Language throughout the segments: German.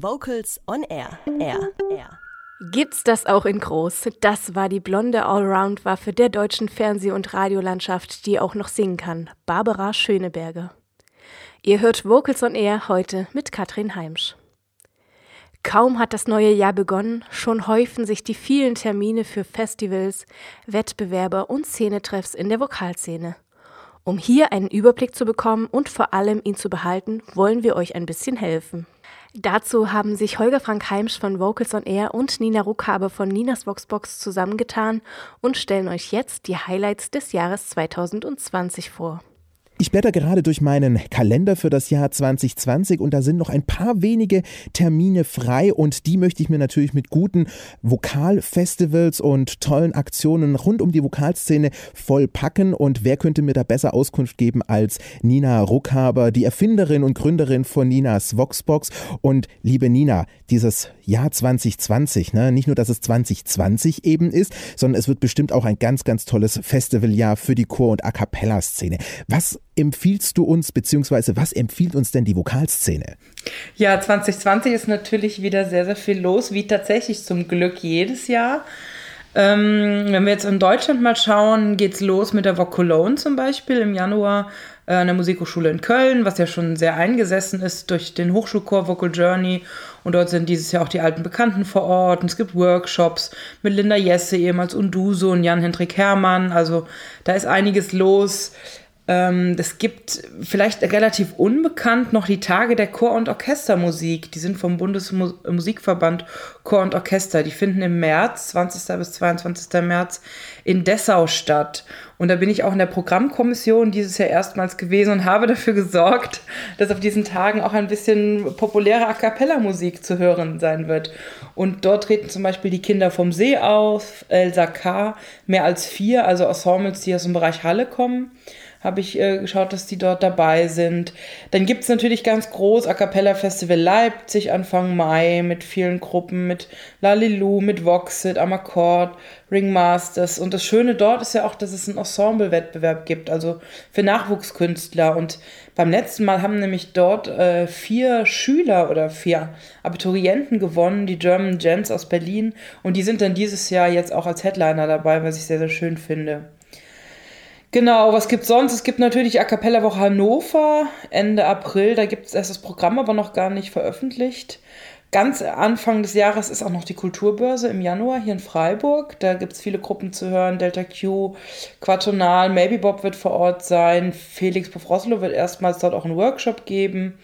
Vocals on Air. Air. Air. Gibt's das auch in groß? Das war die blonde Allround-Waffe der deutschen Fernseh- und Radiolandschaft, die auch noch singen kann. Barbara Schöneberger. Ihr hört Vocals on Air heute mit Katrin Heimsch. Kaum hat das neue Jahr begonnen, schon häufen sich die vielen Termine für Festivals, Wettbewerbe und Szenetreffs in der Vokalszene. Um hier einen Überblick zu bekommen und vor allem ihn zu behalten, wollen wir euch ein bisschen helfen. Dazu haben sich Holger Frank Heimsch von Vocals on Air und Nina Ruckhabe von Ninas Voxbox zusammengetan und stellen euch jetzt die Highlights des Jahres 2020 vor. Ich blätter gerade durch meinen Kalender für das Jahr 2020 und da sind noch ein paar wenige Termine frei und die möchte ich mir natürlich mit guten Vokalfestivals und tollen Aktionen rund um die Vokalszene vollpacken und wer könnte mir da besser Auskunft geben als Nina Ruckhaber, die Erfinderin und Gründerin von Ninas Voxbox und liebe Nina, dieses Jahr 2020, ne, nicht nur, dass es 2020 eben ist, sondern es wird bestimmt auch ein ganz, ganz tolles Festivaljahr für die Chor- und A Cappella-Szene. Was empfiehlst du uns, beziehungsweise was empfiehlt uns denn die Vokalszene? Ja, 2020 ist natürlich wieder sehr, sehr viel los, wie tatsächlich zum Glück jedes Jahr. Ähm, wenn wir jetzt in Deutschland mal schauen, geht es los mit der Voc Cologne zum Beispiel im Januar äh, an der Musikhochschule in Köln, was ja schon sehr eingesessen ist durch den Hochschulchor Vocal Journey. Und dort sind dieses Jahr auch die alten Bekannten vor Ort. Und es gibt Workshops mit Linda Jesse, ehemals Unduso und Jan-Hendrik Herrmann. Also da ist einiges los. Ähm, es gibt vielleicht relativ unbekannt noch die Tage der Chor- und Orchestermusik. Die sind vom Bundesmusikverband Chor und Orchester. Die finden im März, 20. bis 22. März, in Dessau statt. Und da bin ich auch in der Programmkommission dieses Jahr erstmals gewesen und habe dafür gesorgt, dass auf diesen Tagen auch ein bisschen populäre A cappella-Musik zu hören sein wird. Und dort treten zum Beispiel die Kinder vom See auf, Elsa K., mehr als vier, also Ensembles, die aus dem Bereich Halle kommen habe ich äh, geschaut, dass die dort dabei sind. Dann gibt es natürlich ganz groß A Cappella Festival Leipzig Anfang Mai mit vielen Gruppen, mit Lalilu, mit Voxit, Amakord, Ringmasters. Und das Schöne dort ist ja auch, dass es einen Ensemble-Wettbewerb gibt, also für Nachwuchskünstler. Und beim letzten Mal haben nämlich dort äh, vier Schüler oder vier Abiturienten gewonnen, die German Gents aus Berlin. Und die sind dann dieses Jahr jetzt auch als Headliner dabei, was ich sehr, sehr schön finde. Genau, was gibt sonst? Es gibt natürlich A Cappella Woche Hannover Ende April. Da gibt es erst das Programm, aber noch gar nicht veröffentlicht. Ganz Anfang des Jahres ist auch noch die Kulturbörse im Januar hier in Freiburg. Da gibt es viele Gruppen zu hören. Delta Q, Quatonal, Maybe Bob wird vor Ort sein. Felix Pofroslo wird erstmals dort auch einen Workshop geben.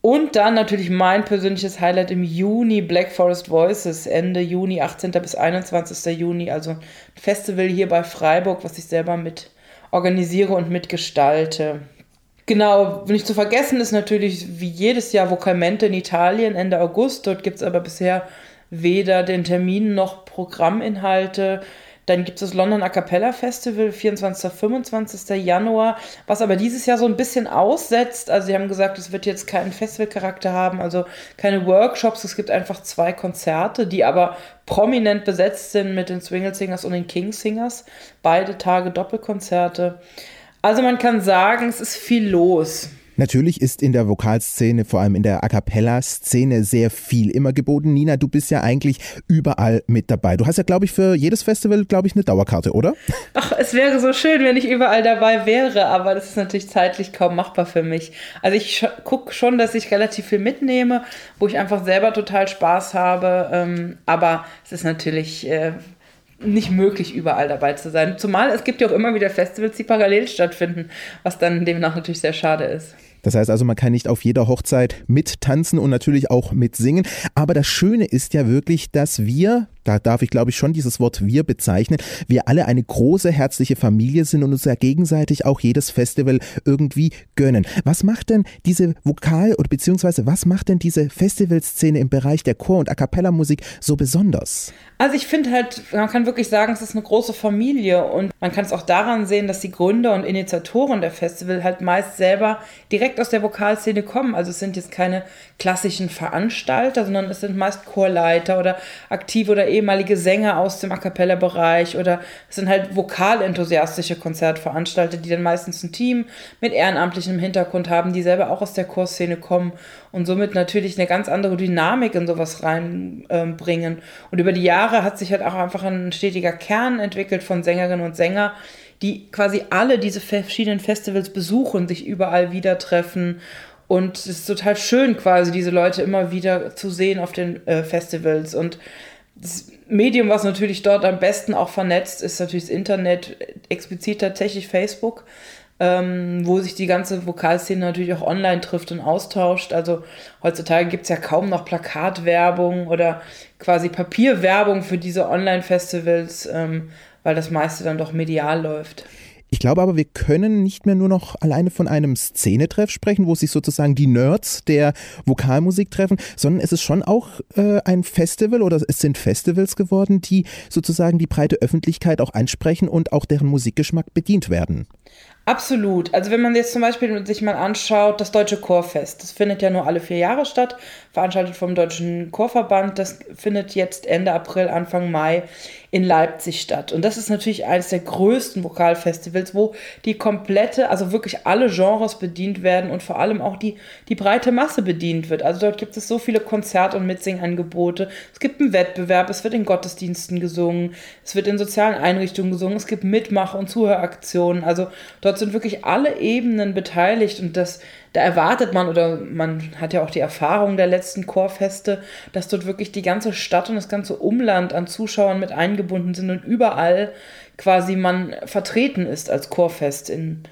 Und dann natürlich mein persönliches Highlight im Juni, Black Forest Voices, Ende Juni, 18. bis 21. Juni, also ein Festival hier bei Freiburg, was ich selber mit organisiere und mitgestalte. Genau, nicht zu vergessen ist natürlich wie jedes Jahr Vocalmente in Italien Ende August. Dort gibt es aber bisher weder den Termin noch Programminhalte. Dann gibt es das London A Cappella Festival, 24. 25. Januar, was aber dieses Jahr so ein bisschen aussetzt. Also sie haben gesagt, es wird jetzt keinen Festivalcharakter haben, also keine Workshops. Es gibt einfach zwei Konzerte, die aber prominent besetzt sind mit den Swingle Singers und den King Singers. Beide Tage Doppelkonzerte. Also man kann sagen, es ist viel los. Natürlich ist in der Vokalszene, vor allem in der A Cappella-Szene, sehr viel immer geboten. Nina, du bist ja eigentlich überall mit dabei. Du hast ja, glaube ich, für jedes Festival, glaube ich, eine Dauerkarte, oder? Ach, es wäre so schön, wenn ich überall dabei wäre, aber das ist natürlich zeitlich kaum machbar für mich. Also ich gucke schon, dass ich relativ viel mitnehme, wo ich einfach selber total Spaß habe. Ähm, aber es ist natürlich äh, nicht möglich, überall dabei zu sein. Zumal es gibt ja auch immer wieder Festivals, die parallel stattfinden, was dann demnach natürlich sehr schade ist. Das heißt also, man kann nicht auf jeder Hochzeit mittanzen und natürlich auch mitsingen. Aber das Schöne ist ja wirklich, dass wir, da darf ich glaube ich schon dieses Wort wir bezeichnen, wir alle eine große herzliche Familie sind und uns ja gegenseitig auch jedes Festival irgendwie gönnen. Was macht denn diese Vokal- oder beziehungsweise was macht denn diese Festivalszene im Bereich der Chor- und A Cappella Musik so besonders? Also ich finde halt, man kann wirklich sagen, es ist eine große Familie und man kann es auch daran sehen, dass die Gründer und Initiatoren der Festival halt meist selber direkt aus der Vokalszene kommen. Also es sind jetzt keine klassischen Veranstalter, sondern es sind meist Chorleiter oder aktive oder ehemalige Sänger aus dem A cappella-Bereich oder es sind halt vokalenthusiastische Konzertveranstalter, die dann meistens ein Team mit ehrenamtlichem Hintergrund haben, die selber auch aus der Chorszene kommen und somit natürlich eine ganz andere Dynamik in sowas reinbringen. Ähm, und über die Jahre hat sich halt auch einfach ein stetiger Kern entwickelt von Sängerinnen und Sängern, die quasi alle diese verschiedenen Festivals besuchen, sich überall wieder treffen und es ist total schön, quasi diese Leute immer wieder zu sehen auf den äh, Festivals. Und das Medium, was natürlich dort am besten auch vernetzt, ist natürlich das Internet, explizit tatsächlich Facebook, ähm, wo sich die ganze Vokalszene natürlich auch online trifft und austauscht. Also heutzutage gibt es ja kaum noch Plakatwerbung oder quasi Papierwerbung für diese Online-Festivals, ähm, weil das meiste dann doch medial läuft. Ich glaube aber, wir können nicht mehr nur noch alleine von einem Szenetreff sprechen, wo sich sozusagen die Nerds der Vokalmusik treffen, sondern es ist schon auch äh, ein Festival oder es sind Festivals geworden, die sozusagen die breite Öffentlichkeit auch ansprechen und auch deren Musikgeschmack bedient werden. Absolut. Also wenn man jetzt zum Beispiel sich mal anschaut, das Deutsche Chorfest, das findet ja nur alle vier Jahre statt, veranstaltet vom Deutschen Chorverband, das findet jetzt Ende April, Anfang Mai in Leipzig statt. Und das ist natürlich eines der größten Vokalfestivals, wo die komplette, also wirklich alle Genres bedient werden und vor allem auch die, die breite Masse bedient wird. Also dort gibt es so viele Konzert- und Mitsingangebote. Es gibt einen Wettbewerb, es wird in Gottesdiensten gesungen, es wird in sozialen Einrichtungen gesungen, es gibt Mitmach- und Zuhöraktionen. Also dort sind wirklich alle Ebenen beteiligt und das da erwartet man oder man hat ja auch die Erfahrung der letzten Chorfeste, dass dort wirklich die ganze Stadt und das ganze Umland an Zuschauern mit eingebunden sind und überall quasi man vertreten ist als Chorfest in,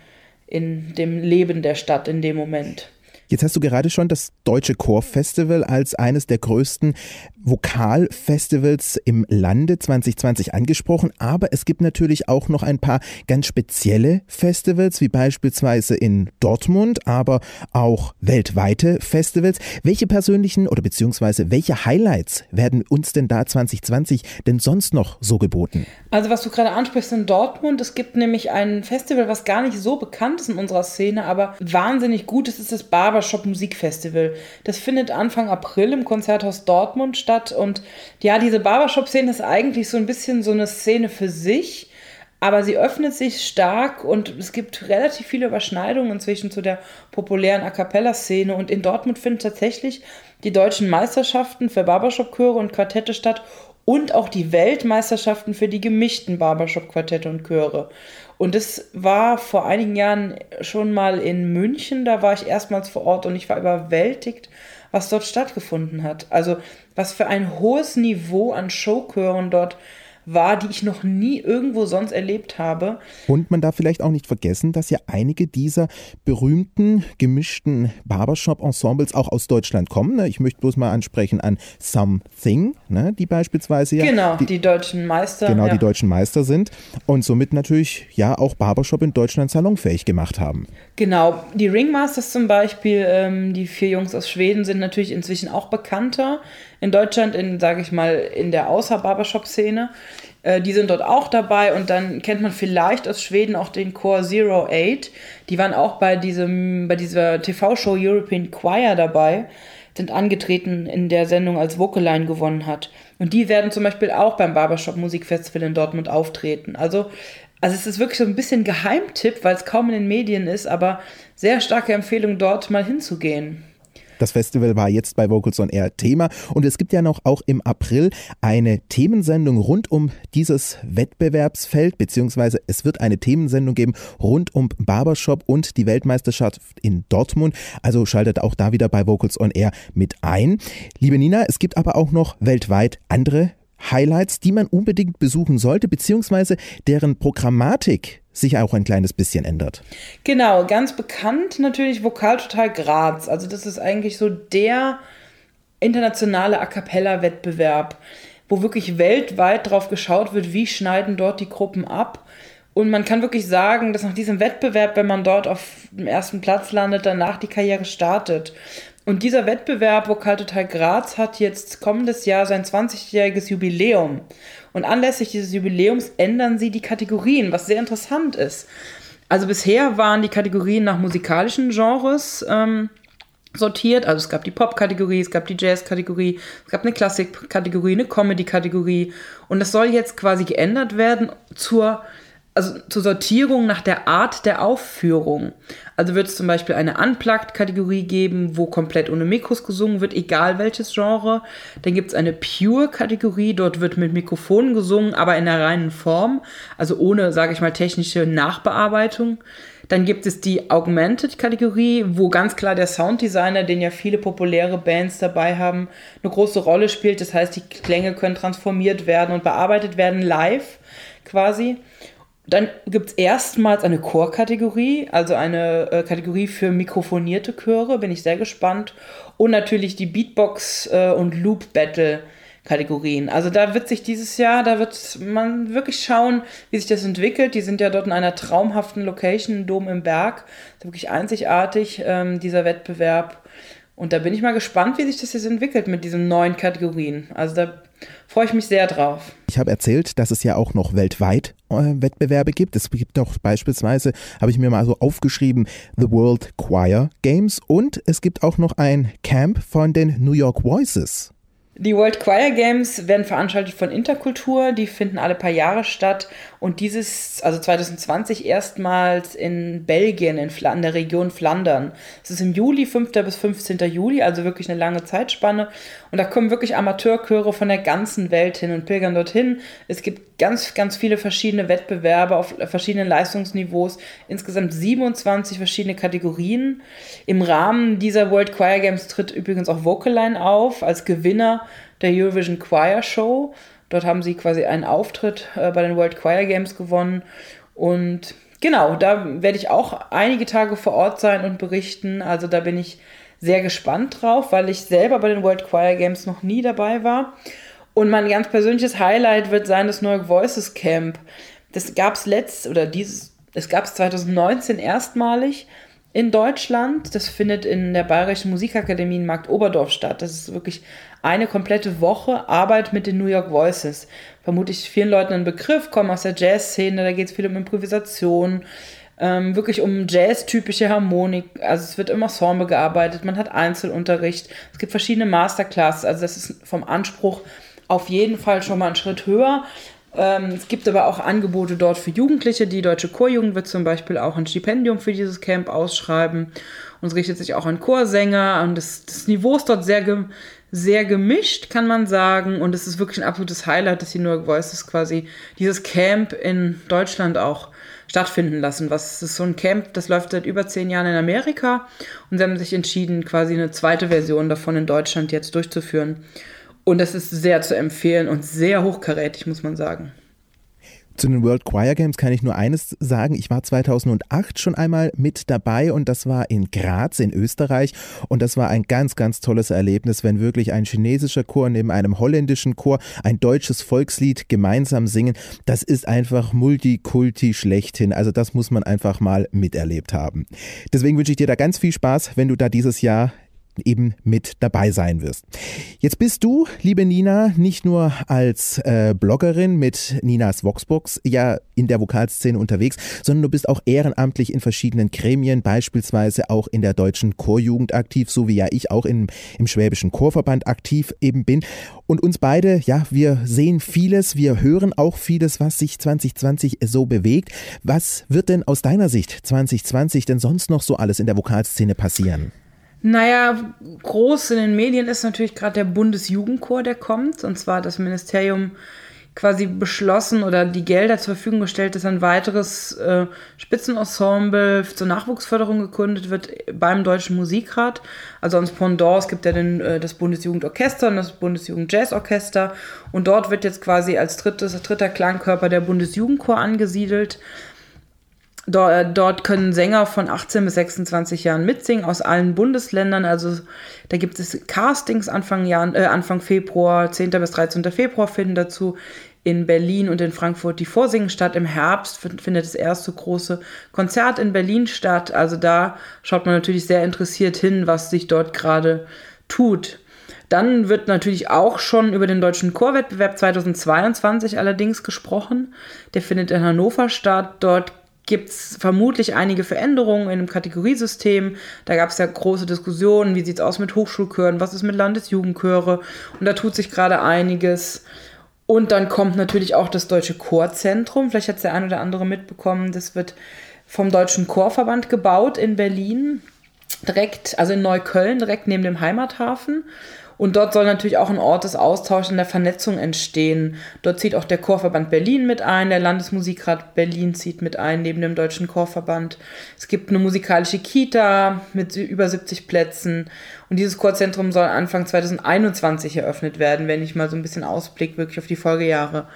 in dem Leben der Stadt in dem Moment. Jetzt hast du gerade schon das Deutsche Chorfestival als eines der größten Vokalfestivals im Lande 2020 angesprochen, aber es gibt natürlich auch noch ein paar ganz spezielle Festivals, wie beispielsweise in Dortmund, aber auch weltweite Festivals. Welche persönlichen oder beziehungsweise welche Highlights werden uns denn da 2020 denn sonst noch so geboten? Also was du gerade ansprichst in Dortmund, es gibt nämlich ein Festival, was gar nicht so bekannt ist in unserer Szene, aber wahnsinnig gut ist, ist das Barber Barbershop Musikfestival. Das findet Anfang April im Konzerthaus Dortmund statt. Und ja, diese Barbershop-Szene ist eigentlich so ein bisschen so eine Szene für sich. Aber sie öffnet sich stark und es gibt relativ viele Überschneidungen inzwischen zu der populären A Cappella-Szene. Und in Dortmund finden tatsächlich die deutschen Meisterschaften für Barbershop-Chöre und Quartette statt und auch die Weltmeisterschaften für die gemischten Barbershop-Quartette und Chöre. Und das war vor einigen Jahren schon mal in München, da war ich erstmals vor Ort und ich war überwältigt, was dort stattgefunden hat. Also was für ein hohes Niveau an Showchören dort war, die ich noch nie irgendwo sonst erlebt habe. Und man darf vielleicht auch nicht vergessen, dass ja einige dieser berühmten gemischten Barbershop-Ensembles auch aus Deutschland kommen. Ne? Ich möchte bloß mal ansprechen an Something, ne? die beispielsweise ja. Genau, die, die deutschen Meister. Genau, ja. die deutschen Meister sind und somit natürlich ja auch Barbershop in Deutschland salonfähig gemacht haben. Genau, die Ringmasters zum Beispiel, ähm, die vier Jungs aus Schweden sind natürlich inzwischen auch bekannter in Deutschland, in, sage ich mal, in der Außer-Barbershop-Szene. Äh, die sind dort auch dabei und dann kennt man vielleicht aus Schweden auch den Zero Eight. Die waren auch bei, diesem, bei dieser TV-Show European Choir dabei, sind angetreten in der Sendung, als Vocaline gewonnen hat. Und die werden zum Beispiel auch beim Barbershop Musikfestival in Dortmund auftreten. Also, also es ist wirklich so ein bisschen Geheimtipp, weil es kaum in den Medien ist, aber sehr starke Empfehlung, dort mal hinzugehen. Das Festival war jetzt bei Vocals on Air Thema und es gibt ja noch auch im April eine Themensendung rund um dieses Wettbewerbsfeld, beziehungsweise es wird eine Themensendung geben rund um Barbershop und die Weltmeisterschaft in Dortmund. Also schaltet auch da wieder bei Vocals on Air mit ein. Liebe Nina, es gibt aber auch noch weltweit andere Highlights, die man unbedingt besuchen sollte, beziehungsweise deren Programmatik sich auch ein kleines bisschen ändert. Genau, ganz bekannt natürlich Vokal Total Graz. Also das ist eigentlich so der internationale A cappella Wettbewerb, wo wirklich weltweit drauf geschaut wird, wie schneiden dort die Gruppen ab. Und man kann wirklich sagen, dass nach diesem Wettbewerb, wenn man dort auf dem ersten Platz landet, danach die Karriere startet. Und dieser Wettbewerb Vokal Total Graz hat jetzt kommendes Jahr sein 20-jähriges Jubiläum. Und anlässlich dieses Jubiläums ändern sie die Kategorien, was sehr interessant ist. Also bisher waren die Kategorien nach musikalischen Genres ähm, sortiert. Also es gab die Pop-Kategorie, es gab die Jazz-Kategorie, es gab eine Klassik-Kategorie, eine Comedy-Kategorie. Und das soll jetzt quasi geändert werden zur, also zur Sortierung nach der Art der Aufführung. Also wird es zum Beispiel eine Unplugged-Kategorie geben, wo komplett ohne Mikros gesungen wird, egal welches Genre. Dann gibt es eine Pure-Kategorie, dort wird mit Mikrofonen gesungen, aber in der reinen Form, also ohne, sage ich mal, technische Nachbearbeitung. Dann gibt es die Augmented-Kategorie, wo ganz klar der Sounddesigner, den ja viele populäre Bands dabei haben, eine große Rolle spielt. Das heißt, die Klänge können transformiert werden und bearbeitet werden live quasi. Dann gibt es erstmals eine Chor-Kategorie, also eine äh, Kategorie für mikrofonierte Chöre, bin ich sehr gespannt. Und natürlich die Beatbox- äh, und Loop-Battle. Kategorien. Also da wird sich dieses Jahr, da wird man wirklich schauen, wie sich das entwickelt. Die sind ja dort in einer traumhaften Location, Dom im Berg. Wirklich einzigartig, ähm, dieser Wettbewerb. Und da bin ich mal gespannt, wie sich das jetzt entwickelt mit diesen neuen Kategorien. Also da freue ich mich sehr drauf. Ich habe erzählt, dass es ja auch noch weltweit Wettbewerbe gibt. Es gibt doch beispielsweise, habe ich mir mal so aufgeschrieben, The World Choir Games und es gibt auch noch ein Camp von den New York Voices. Die World Choir Games werden veranstaltet von Interkultur, die finden alle paar Jahre statt und dieses, also 2020 erstmals in Belgien, in, in der Region Flandern. Es ist im Juli, 5. bis 15. Juli, also wirklich eine lange Zeitspanne und da kommen wirklich Amateurchöre von der ganzen Welt hin und pilgern dorthin. Es gibt ganz, ganz viele verschiedene Wettbewerbe auf verschiedenen Leistungsniveaus, insgesamt 27 verschiedene Kategorien. Im Rahmen dieser World Choir Games tritt übrigens auch Vocaline auf als Gewinner der Eurovision Choir Show. Dort haben sie quasi einen Auftritt äh, bei den World Choir Games gewonnen. Und genau, da werde ich auch einige Tage vor Ort sein und berichten. Also da bin ich sehr gespannt drauf, weil ich selber bei den World Choir Games noch nie dabei war. Und mein ganz persönliches Highlight wird sein das neue Voices Camp. Das gab es letzt oder dieses, es gab es 2019 erstmalig in Deutschland. Das findet in der Bayerischen Musikakademie in Markt Oberdorf statt. Das ist wirklich eine komplette Woche Arbeit mit den New York Voices. Vermutlich vielen Leuten ein Begriff, kommen aus der Jazz-Szene, da geht es viel um Improvisation, ähm, wirklich um Jazz-typische Harmonik. Also es wird im Ensemble gearbeitet, man hat Einzelunterricht, es gibt verschiedene Masterclasses, also das ist vom Anspruch auf jeden Fall schon mal einen Schritt höher. Ähm, es gibt aber auch Angebote dort für Jugendliche. Die Deutsche Chorjugend wird zum Beispiel auch ein Stipendium für dieses Camp ausschreiben. Und es richtet sich auch an Chorsänger. Und das, das Niveau ist dort sehr, sehr gemischt, kann man sagen. Und es ist wirklich ein absolutes Highlight, dass die New York Voices quasi dieses Camp in Deutschland auch stattfinden lassen. Was ist so ein Camp, das läuft seit über zehn Jahren in Amerika. Und sie haben sich entschieden, quasi eine zweite Version davon in Deutschland jetzt durchzuführen. Und das ist sehr zu empfehlen und sehr hochkarätig, muss man sagen. Zu den World Choir Games kann ich nur eines sagen. Ich war 2008 schon einmal mit dabei und das war in Graz in Österreich und das war ein ganz, ganz tolles Erlebnis, wenn wirklich ein chinesischer Chor neben einem holländischen Chor ein deutsches Volkslied gemeinsam singen. Das ist einfach Multikulti schlechthin. Also das muss man einfach mal miterlebt haben. Deswegen wünsche ich dir da ganz viel Spaß, wenn du da dieses Jahr eben mit dabei sein wirst. Jetzt bist du, liebe Nina, nicht nur als äh, Bloggerin mit Ninas Voxbox ja in der Vokalszene unterwegs, sondern du bist auch ehrenamtlich in verschiedenen Gremien, beispielsweise auch in der deutschen Chorjugend aktiv, so wie ja ich auch in, im Schwäbischen Chorverband aktiv eben bin. Und uns beide, ja, wir sehen vieles, wir hören auch vieles, was sich 2020 so bewegt. Was wird denn aus deiner Sicht 2020 denn sonst noch so alles in der Vokalszene passieren? Naja, groß in den Medien ist natürlich gerade der Bundesjugendchor, der kommt. Und zwar das Ministerium quasi beschlossen oder die Gelder zur Verfügung gestellt, dass ein weiteres äh, Spitzenensemble zur Nachwuchsförderung gegründet wird beim Deutschen Musikrat. Also ans Pendant, es gibt ja den, äh, das Bundesjugendorchester und das Bundesjugendjazzorchester. Und dort wird jetzt quasi als drittes, dritter Klangkörper der Bundesjugendchor angesiedelt. Dort, äh, dort können Sänger von 18 bis 26 Jahren mitsingen aus allen Bundesländern. Also da gibt es Castings Anfang, Jahr, äh, Anfang Februar, 10. bis 13. Februar finden dazu in Berlin und in Frankfurt die Vorsingen statt. Im Herbst findet das erste große Konzert in Berlin statt. Also da schaut man natürlich sehr interessiert hin, was sich dort gerade tut. Dann wird natürlich auch schon über den deutschen Chorwettbewerb 2022 allerdings gesprochen. Der findet in Hannover statt. Dort gibt es vermutlich einige Veränderungen in dem Kategoriesystem. Da gab es ja große Diskussionen, wie sieht es aus mit Hochschulchören, was ist mit Landesjugendchöre. Und da tut sich gerade einiges. Und dann kommt natürlich auch das Deutsche Chorzentrum. Vielleicht hat es der ein oder andere mitbekommen. Das wird vom Deutschen Chorverband gebaut in Berlin. Direkt, also in Neukölln, direkt neben dem Heimathafen. Und dort soll natürlich auch ein Ort des Austauschs und der Vernetzung entstehen. Dort zieht auch der Chorverband Berlin mit ein, der Landesmusikrat Berlin zieht mit ein, neben dem Deutschen Chorverband. Es gibt eine musikalische Kita mit über 70 Plätzen. Und dieses Chorzentrum soll Anfang 2021 eröffnet werden, wenn ich mal so ein bisschen Ausblick wirklich auf die Folgejahre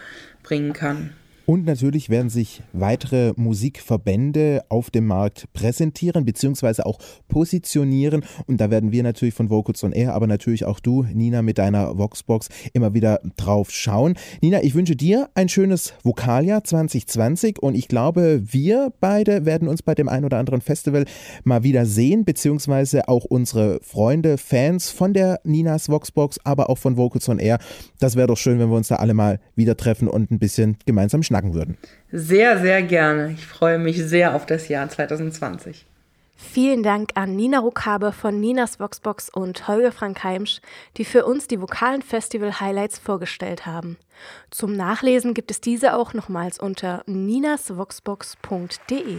bringen kann. Und natürlich werden sich weitere Musikverbände auf dem Markt präsentieren bzw. auch positionieren. Und da werden wir natürlich von Vocals on Air, aber natürlich auch du, Nina, mit deiner Voxbox immer wieder drauf schauen. Nina, ich wünsche dir ein schönes Vokaljahr 2020 und ich glaube, wir beide werden uns bei dem ein oder anderen Festival mal wieder sehen, beziehungsweise auch unsere Freunde, Fans von der Ninas Voxbox, aber auch von Vocals on Air. Das wäre doch schön, wenn wir uns da alle mal wieder treffen und ein bisschen gemeinsam schnacken sagen würden. Sehr, sehr gerne. Ich freue mich sehr auf das Jahr 2020. Vielen Dank an Nina Rukabe von Ninas Voxbox und Holger Frank Heimsch, die für uns die vokalen Festival-Highlights vorgestellt haben. Zum Nachlesen gibt es diese auch nochmals unter ninasvoxbox.de.